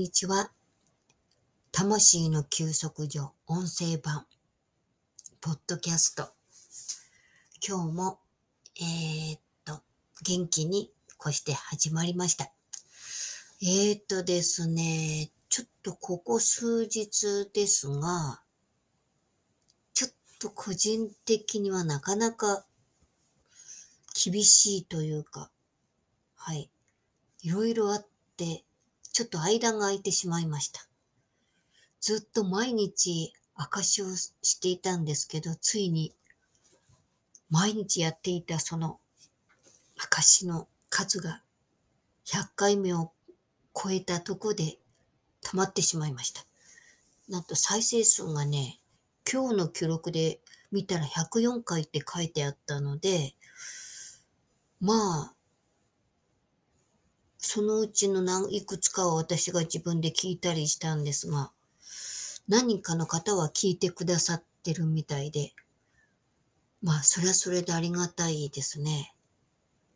にちは。魂の休息所音声版、ポッドキャスト。今日も、えー、っと、元気にこして始まりました。えー、っとですね、ちょっとここ数日ですが、ちょっと個人的にはなかなか厳しいというか、はい。いろいろあって、ちょっと間が空いてしまいました。ずっと毎日証をしていたんですけど、ついに毎日やっていたその証の数が100回目を超えたとこで溜まってしまいました。なんと再生数がね、今日の記録で見たら104回って書いてあったので、まあ、そのうちの何いくつかは私が自分で聞いたりしたんですが、何かの方は聞いてくださってるみたいで、まあ、それはそれでありがたいですね。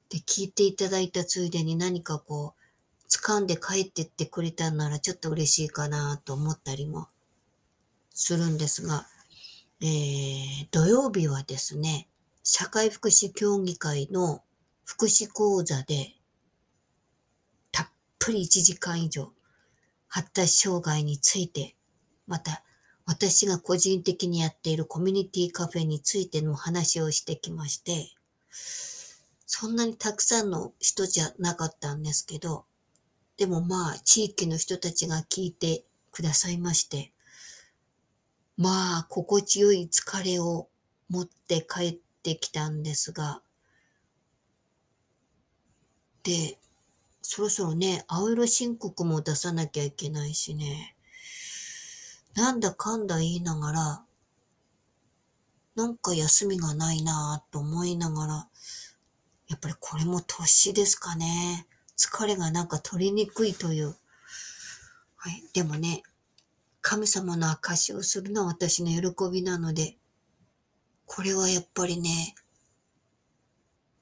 で、聞いていただいたついでに何かこう、掴んで帰ってってくれたんならちょっと嬉しいかなと思ったりもするんですが、えー、土曜日はですね、社会福祉協議会の福祉講座でぷり1時間以上、発達障害について、また、私が個人的にやっているコミュニティカフェについての話をしてきまして、そんなにたくさんの人じゃなかったんですけど、でもまあ、地域の人たちが聞いてくださいまして、まあ、心地よい疲れを持って帰ってきたんですが、で、そろそろね、青色申告も出さなきゃいけないしね。なんだかんだ言いながら、なんか休みがないなぁと思いながら、やっぱりこれも年ですかね。疲れがなんか取りにくいという。はい。でもね、神様の証をするのは私の喜びなので、これはやっぱりね、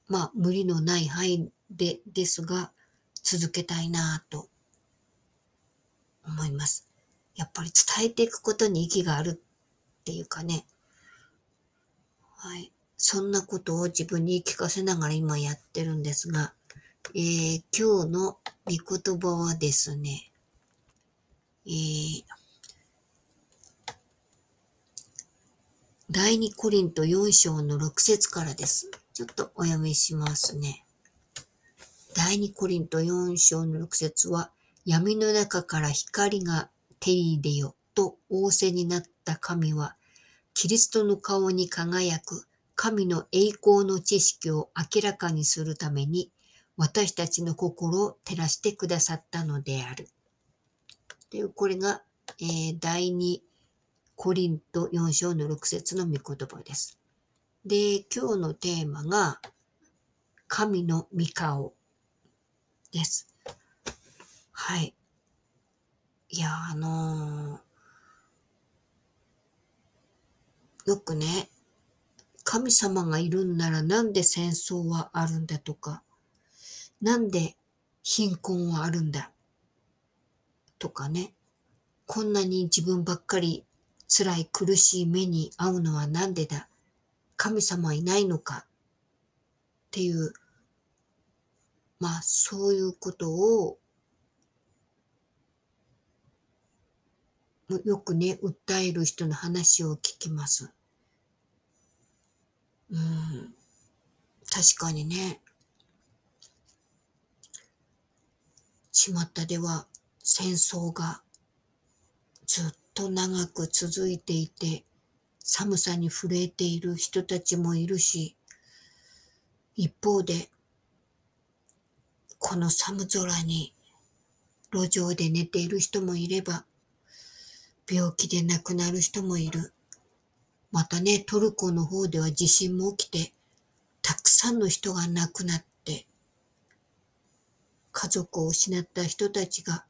まあ無理のない範囲でですが、続けたいなと思います。やっぱり伝えていくことに意義があるっていうかね。はい。そんなことを自分に聞かせながら今やってるんですが、えー、今日の御言葉はですね、えー、第二コリント4章の6節からです。ちょっとお読みしますね。第二コリント4章の6節は、闇の中から光が照り出よと仰せになった神は、キリストの顔に輝く神の栄光の知識を明らかにするために、私たちの心を照らしてくださったのである。という、これが、えー、第二コリント4章の6節の御言葉です。で、今日のテーマが、神の御顔です。はい。いや、あのー、よくね、神様がいるんならなんで戦争はあるんだとか、なんで貧困はあるんだとかね、こんなに自分ばっかり辛い苦しい目に遭うのはなんでだ神様いないのかっていうまあそういうことをよくね、訴える人の話を聞きます。うん。確かにね。巷では戦争がずっと長く続いていて、寒さに震えている人たちもいるし、一方でこの寒空に路上で寝ている人もいれば、病気で亡くなる人もいる。またね、トルコの方では地震も起きて、たくさんの人が亡くなって、家族を失った人たちが、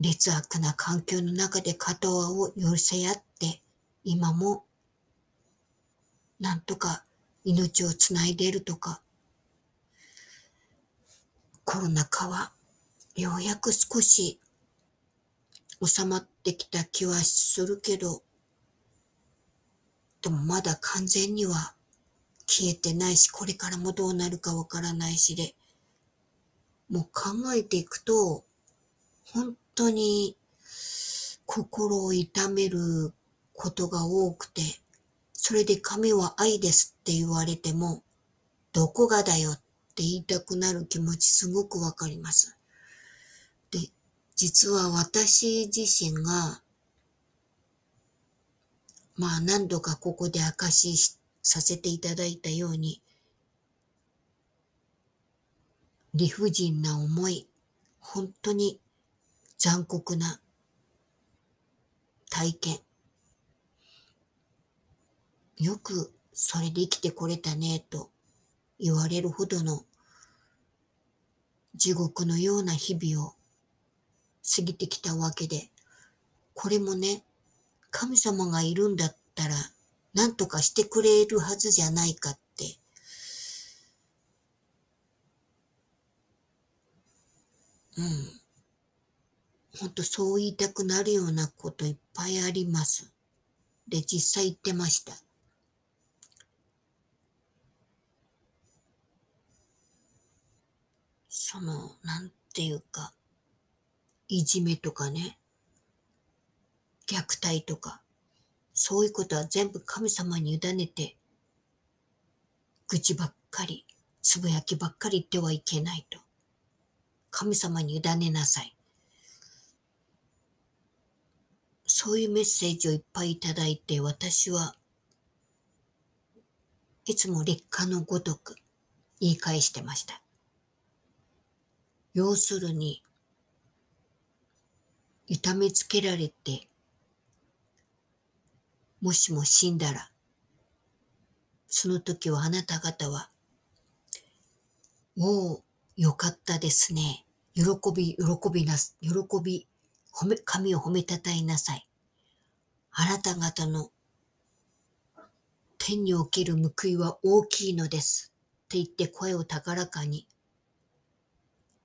劣悪な環境の中で肩を寄せ合って、今も、なんとか命をつないでいるとか、コロナ禍はようやく少し収まってきた気はするけど、でもまだ完全には消えてないし、これからもどうなるかわからないしで、もう考えていくと、本当に心を痛めることが多くて、それで神は愛ですって言われても、どこがだよって言いたくなる気持ちすごくわかります。で、実は私自身がまあ何度かここで証しさせていただいたように、理不尽な思い、本当に残酷な体験。よくそれで生きてこれたねと言われるほどの地獄のような日々を過ぎてきたわけで、これもね、神様がいるんだったら何とかしてくれるはずじゃないかって。うん。ほんとそう言いたくなるようなこといっぱいあります。で、実際言ってました。その、なんていうか、いじめとかね、虐待とか、そういうことは全部神様に委ねて、愚痴ばっかり、つぶやきばっかり言ってはいけないと。神様に委ねなさい。そういうメッセージをいっぱいいただいて、私はいつも劣化のごとく言い返してました。要するに、痛めつけられてもしも死んだら、その時はあなた方は、おお、よかったですね。喜び、喜びなす、喜び、褒め、神を褒めたたえなさい。あなた方の天における報いは大きいのです。って言って声を高らかに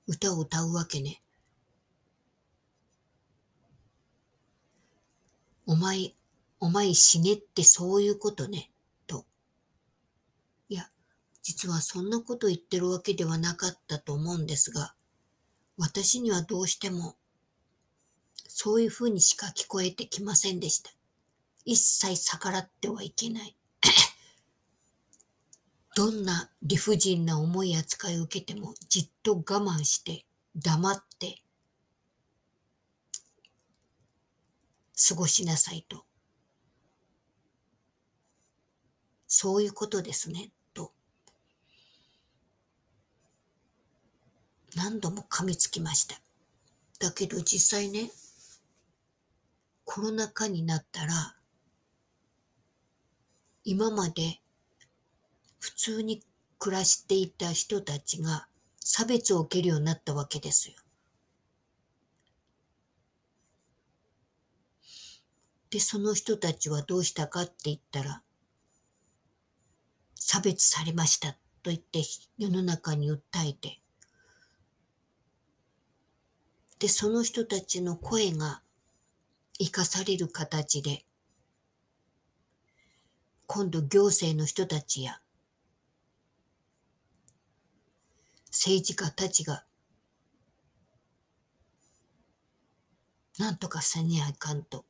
歌を歌うわけね。お前、お前死ねってそういうことね、と。いや、実はそんなこと言ってるわけではなかったと思うんですが、私にはどうしても、そういうふうにしか聞こえてきませんでした。一切逆らってはいけない。どんな理不尽な思い扱いを受けてもじっと我慢して黙って過ごしなさいとそういうことですね、と。何度も噛みつきました。だけど実際ね、コロナ禍になったら、今まで普通に暮らしていた人たちが差別を受けるようになったわけですよ。で、その人たちはどうしたかって言ったら、差別されましたと言って世の中に訴えて、で、その人たちの声が生かされる形で、今度行政の人たちや政治家たちがなんとかせにゃいかんと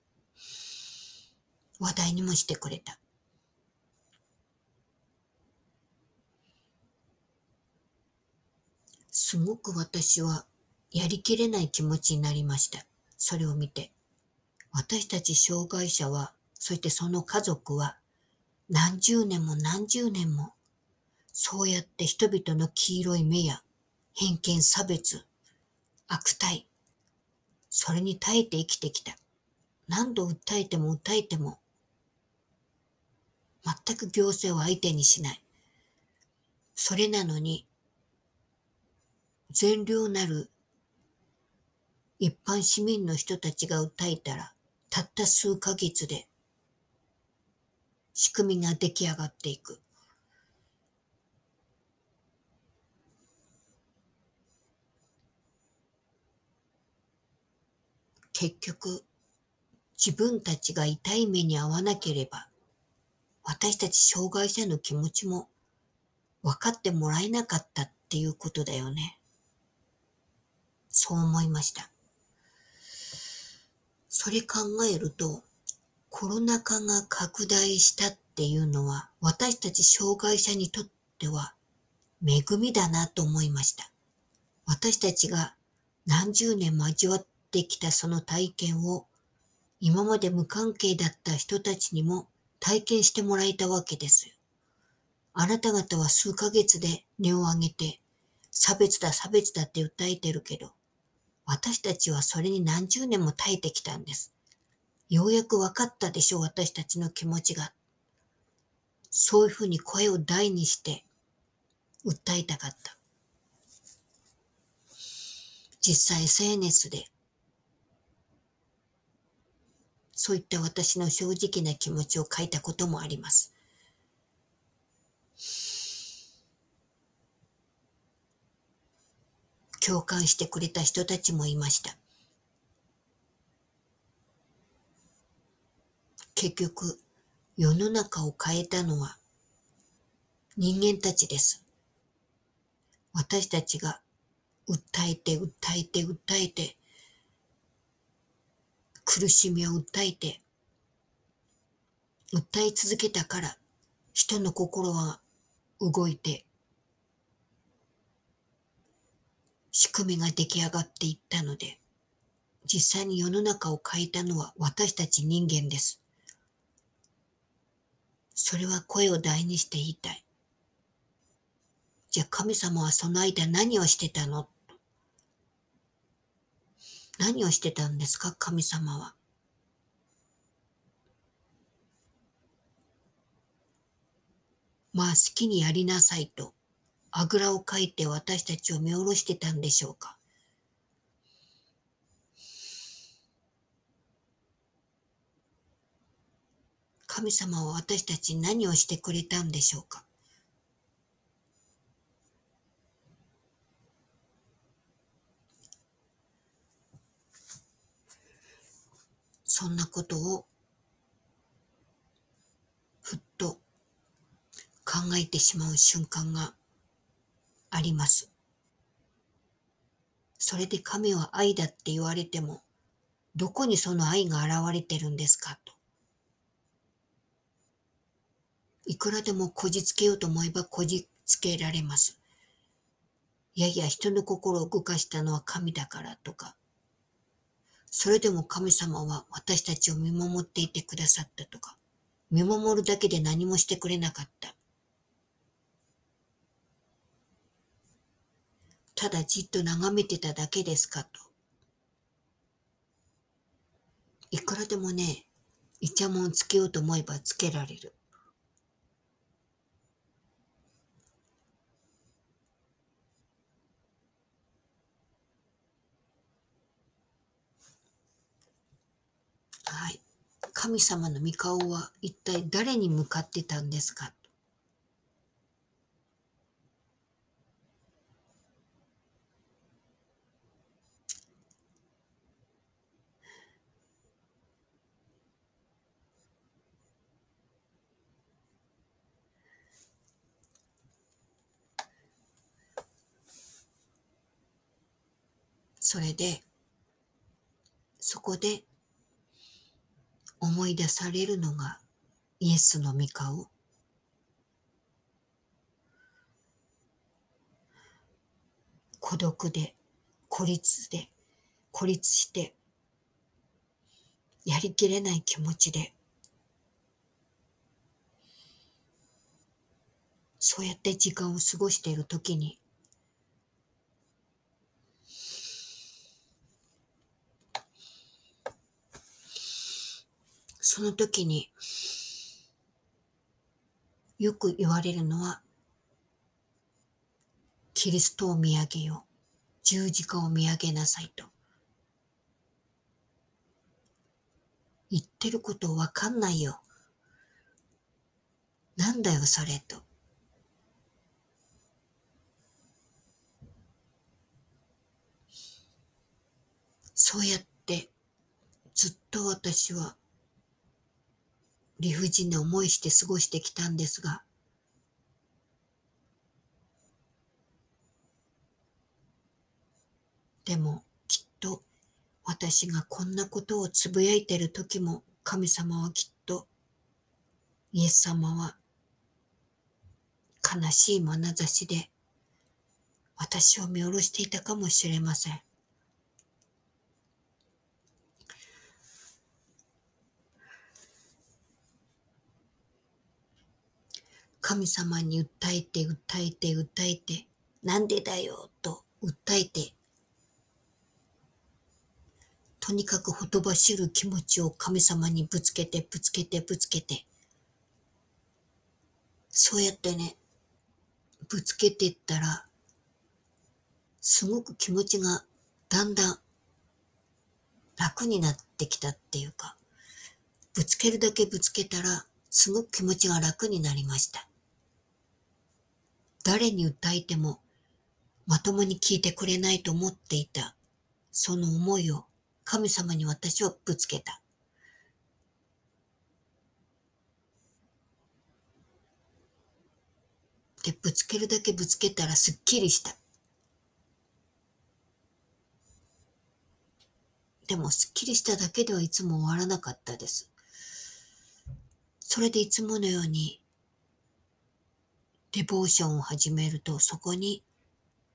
話題にもしてくれた。すごく私はやりきれない気持ちになりました。それを見て。私たち障害者は、そしてその家族は、何十年も何十年も、そうやって人々の黄色い目や偏見差別、悪態、それに耐えて生きてきた。何度訴えても訴えても、全く行政を相手にしない。それなのに、善良なる一般市民の人たちが訴えたら、たった数ヶ月で仕組みが出来上がっていく。結局、自分たちが痛い目に遭わなければ、私たち障害者の気持ちも分かってもらえなかったっていうことだよね。そう思いました。それ考えると、コロナ禍が拡大したっていうのは、私たち障害者にとっては恵みだなと思いました。私たちが何十年も味わってきたその体験を、今まで無関係だった人たちにも体験してもらえたわけです。あなた方は数ヶ月で根を上げて、差別だ差別だって訴えてるけど、私たちはそれに何十年も耐えてきたんです。ようやく分かったでしょう、私たちの気持ちが。そういうふうに声を大にして訴えたかった。実際 SNS でそういった私の正直な気持ちを書いたこともあります。共感してくれた人たちもいました。結局、世の中を変えたのは人間たちです。私たちが訴えて訴えて訴えて苦しみを訴えて訴え続けたから人の心は動いて仕組みが出来上がっていったので、実際に世の中を変えたのは私たち人間です。それは声を大にして言いたい。じゃあ神様はその間何をしてたの？何をしてたんですか神様は。まあ好きにやりなさいとあぐらをかいて私たちを見下ろしてたんでしょうか。神様は私たちに何をしてくれたんでしょうか。そんなことをふっと考えてしまう瞬間があります。それで神は愛だって言われても、どこにその愛が現れてるんですかと。いくらでもこじつけようと思えばこじつけられます。いやいや、人の心を動かしたのは神だからとか、それでも神様は私たちを見守っていてくださったとか、見守るだけで何もしてくれなかった。ただじっと眺めてただけですかと。いくらでもね、イチャモンつけようと思えばつけられる。はい。神様の御顔は一体誰に向かってたんですか？それで、そこで思い出されるのがイエスの御顔。孤独で、孤立で、孤立して、やりきれない気持ちで、そうやって時間を過ごしているときに、その時によく言われるのはキリストを見上げよ十字架を見上げなさいと。言ってることわかんないよ。なんだよそれと。そうやってずっと私は理不尽な思いして過ごしてきたんですが、でもきっと私がこんなことをつぶやいてる時も神様はきっとイエス様は悲しい眼差しで私を見下ろしていたかもしれません。神様に訴えて訴えて訴えてなんでだよと訴えてとにかくほとばしる気持ちを神様にぶつけてぶつけてぶつけてそうやってねぶつけていったらすごく気持ちがだんだん楽になってきたっていうかぶつけるだけぶつけたらすごく気持ちが楽になりました。誰に訴えてもまともに聞いてくれないと思っていた、その思いを神様に私はぶつけた。で、ぶつけるだけぶつけたらすっきりした。でも、すっきりしただけではいつも終わらなかったです。それでいつものようにデボーションを始めるとそこに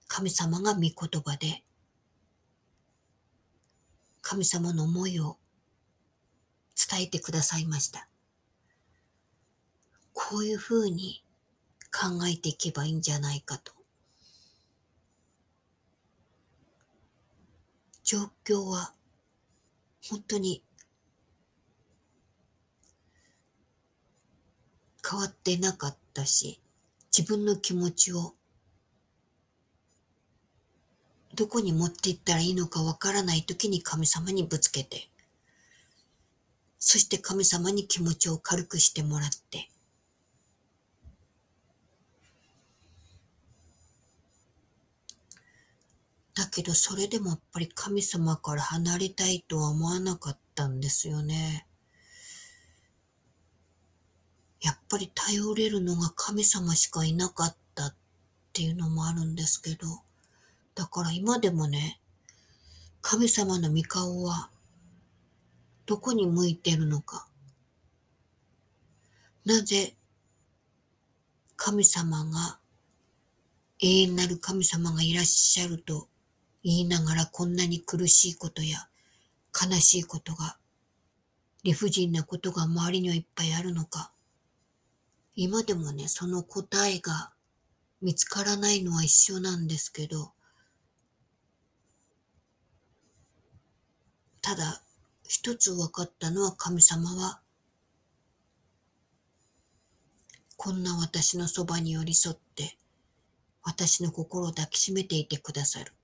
神様が御言葉で神様の思いを伝えてくださいました。こういうふうに考えていけばいいんじゃないかと。状況は本当に変わってなかったし、自分の気持ちをどこに持っていったらいいのかわからない時に神様にぶつけて、そして神様に気持ちを軽くしてもらって、だけどそれでもやっぱり神様から離れたいとは思わなかったんですよね。やっぱり頼れるのが神様しかいなかったっていうのもあるんですけど、だから今でもね、神様の御顔はどこに向いてるのか。なぜ神様が永遠なる神様がいらっしゃると言いながらこんなに苦しいことや悲しいことが理不尽なことが周りにはいっぱいあるのか。今でもね、その答えが見つからないのは一緒なんですけど、ただ一つ分かったのは神様は、こんな私のそばに寄り添って、私の心を抱きしめていてくださる。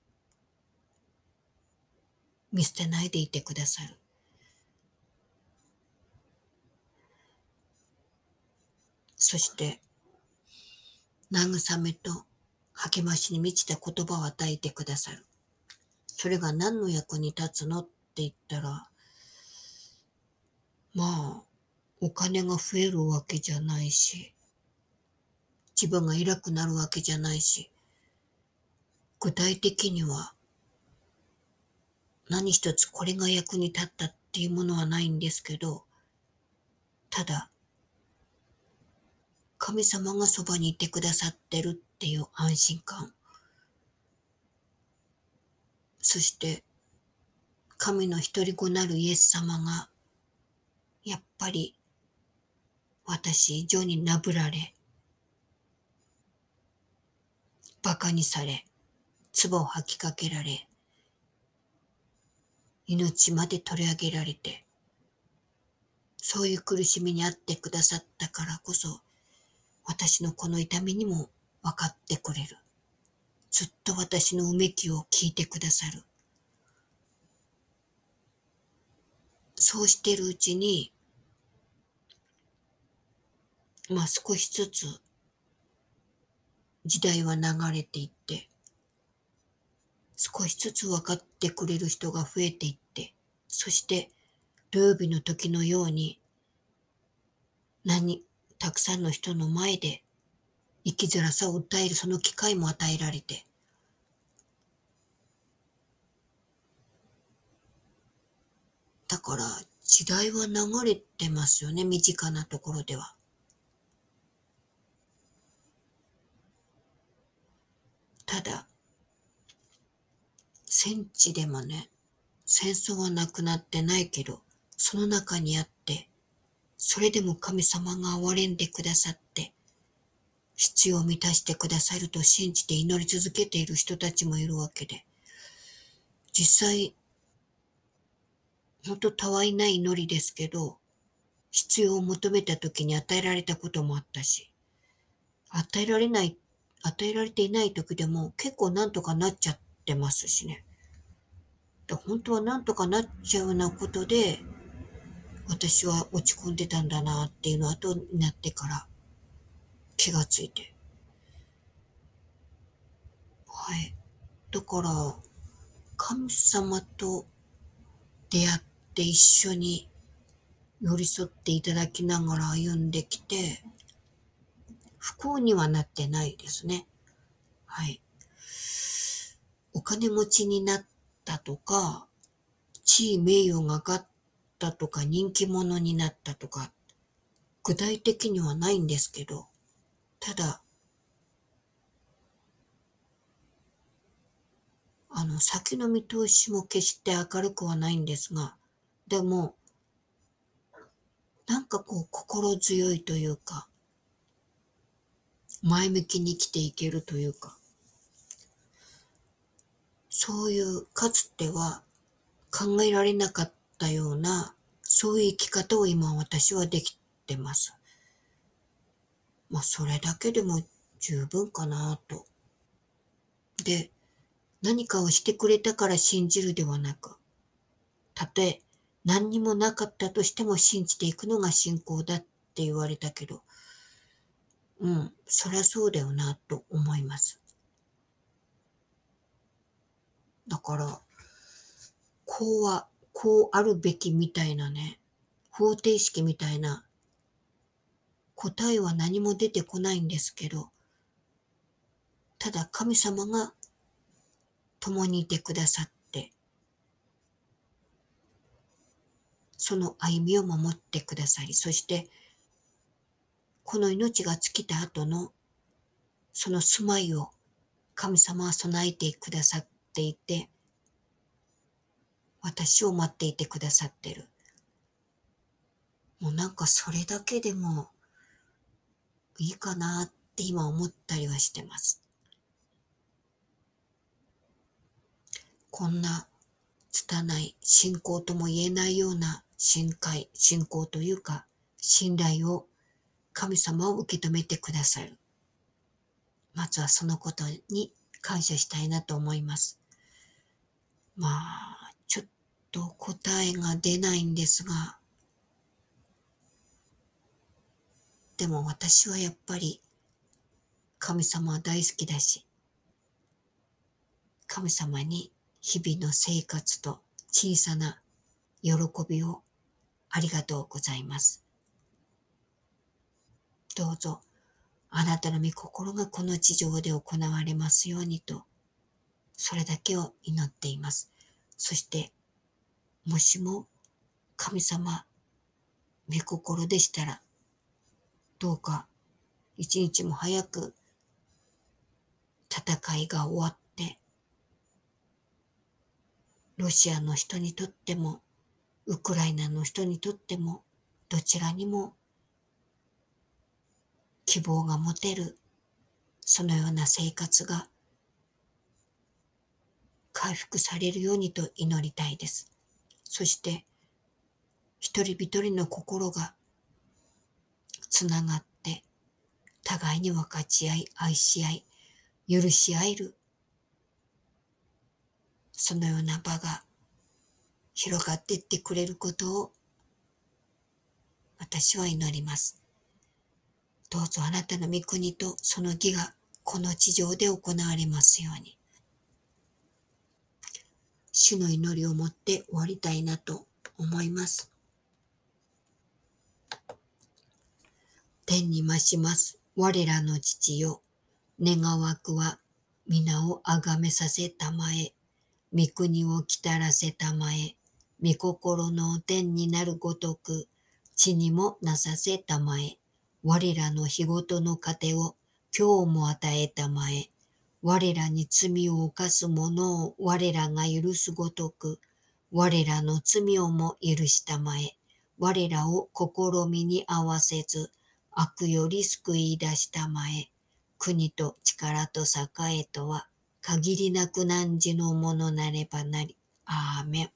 見捨てないでいてくださる。そして、慰めと励ましに満ちた言葉を与えてくださる。それが何の役に立つのって言ったら、まあ、お金が増えるわけじゃないし、自分が偉くなるわけじゃないし、具体的には何一つこれが役に立ったっていうものはないんですけど、ただ、神様がそばにいてくださってるっていう安心感。そして、神の一人子なるイエス様が、やっぱり、私以上になぶられ、馬鹿にされ、唾を吐きかけられ、命まで取り上げられて、そういう苦しみにあってくださったからこそ、私のこの痛みにも分かってくれる。ずっと私のうめきを聞いてくださる。そうしてるうちに、まあ少しずつ時代は流れていって、少しずつ分かってくれる人が増えていって、そして土曜日の時のように、何、たくさんの人の前で生きづらさを訴えるその機会も与えられて、だから時代は流れてますよね、身近なところでは。ただ、戦地でもね、戦争はなくなってないけど、その中にあって、それでも神様が憐れんでくださって、必要を満たしてくださると信じて祈り続けている人たちもいるわけで、実際、本当たわいない祈りですけど、必要を求めた時に与えられたこともあったし、与えられない、与えられていない時でも結構なんとかなっちゃってますしね。本当はなんとかなっちゃうようなことで、私は落ち込んでたんだなっていうのは後になってから気がついて。はい。だから、神様と出会って一緒に寄り添っていただきながら歩んできて、不幸にはなってないですね。はい。お金持ちになったとか、地位名誉が上がったとか、人気者になったとか、具体的にはないんですけど、ただ、あの、先の見通しも決して明るくはないんですが、でも、なんかこう心強いというか、前向きに生きていけるというか、そういうかつては考えられなかったたような、そういう生き方を今私はできてます。まあ、それだけでも十分かなと。で、何かをしてくれたから信じるではなく、たとえ何にもなかったとしても信じていくのが信仰だって言われたけど、うん、そりゃそうだよなと思います。だから、こうは、こうあるべきみたいなね、方程式みたいな答えは何も出てこないんですけど、ただ神様が共にいてくださって、その歩みを守ってくださり、そして、この命が尽きた後のその住まいを神様は備えてくださっていて、私を待っていてくださってる。もうなんかそれだけでもいいかなって今思ったりはしてます。こんな拙い信仰とも言えないような信仰、信仰というか信頼を神様を受け止めてくださる。まずはそのことに感謝したいなと思います。まあ、と答えが出ないんですが、でも私はやっぱり神様は大好きだし、神様に日々の生活と小さな喜びをありがとうございます。どうぞあなたの御心がこの地上で行われますようにと、それだけを祈っています。そして、もしも神様、御心でしたら、どうか一日も早く戦いが終わって、ロシアの人にとっても、ウクライナの人にとっても、どちらにも希望が持てる、そのような生活が回復されるようにと祈りたいです。そして、一人一人の心がつながって、互いに分かち合い、愛し合い、許し合える、そのような場が広がっていってくれることを私は祈ります。どうぞあなたの御国とその義がこの地上で行われますように。主の祈りを持って終わりたいなと思います。天に増します。我らの父よ。願わくは皆をあがめさせたまえ。御国をきたらせたまえ。御心の天になるごとく、地にもなさせたまえ。我らの日ごとの糧を今日も与えたまえ。我らに罪を犯す者を我らが許すごとく、我らの罪をも許したまえ、我らを試みに合わせず、悪より救い出したまえ、国と力と栄えとは、限りなく汝のものなればなり。アーメン。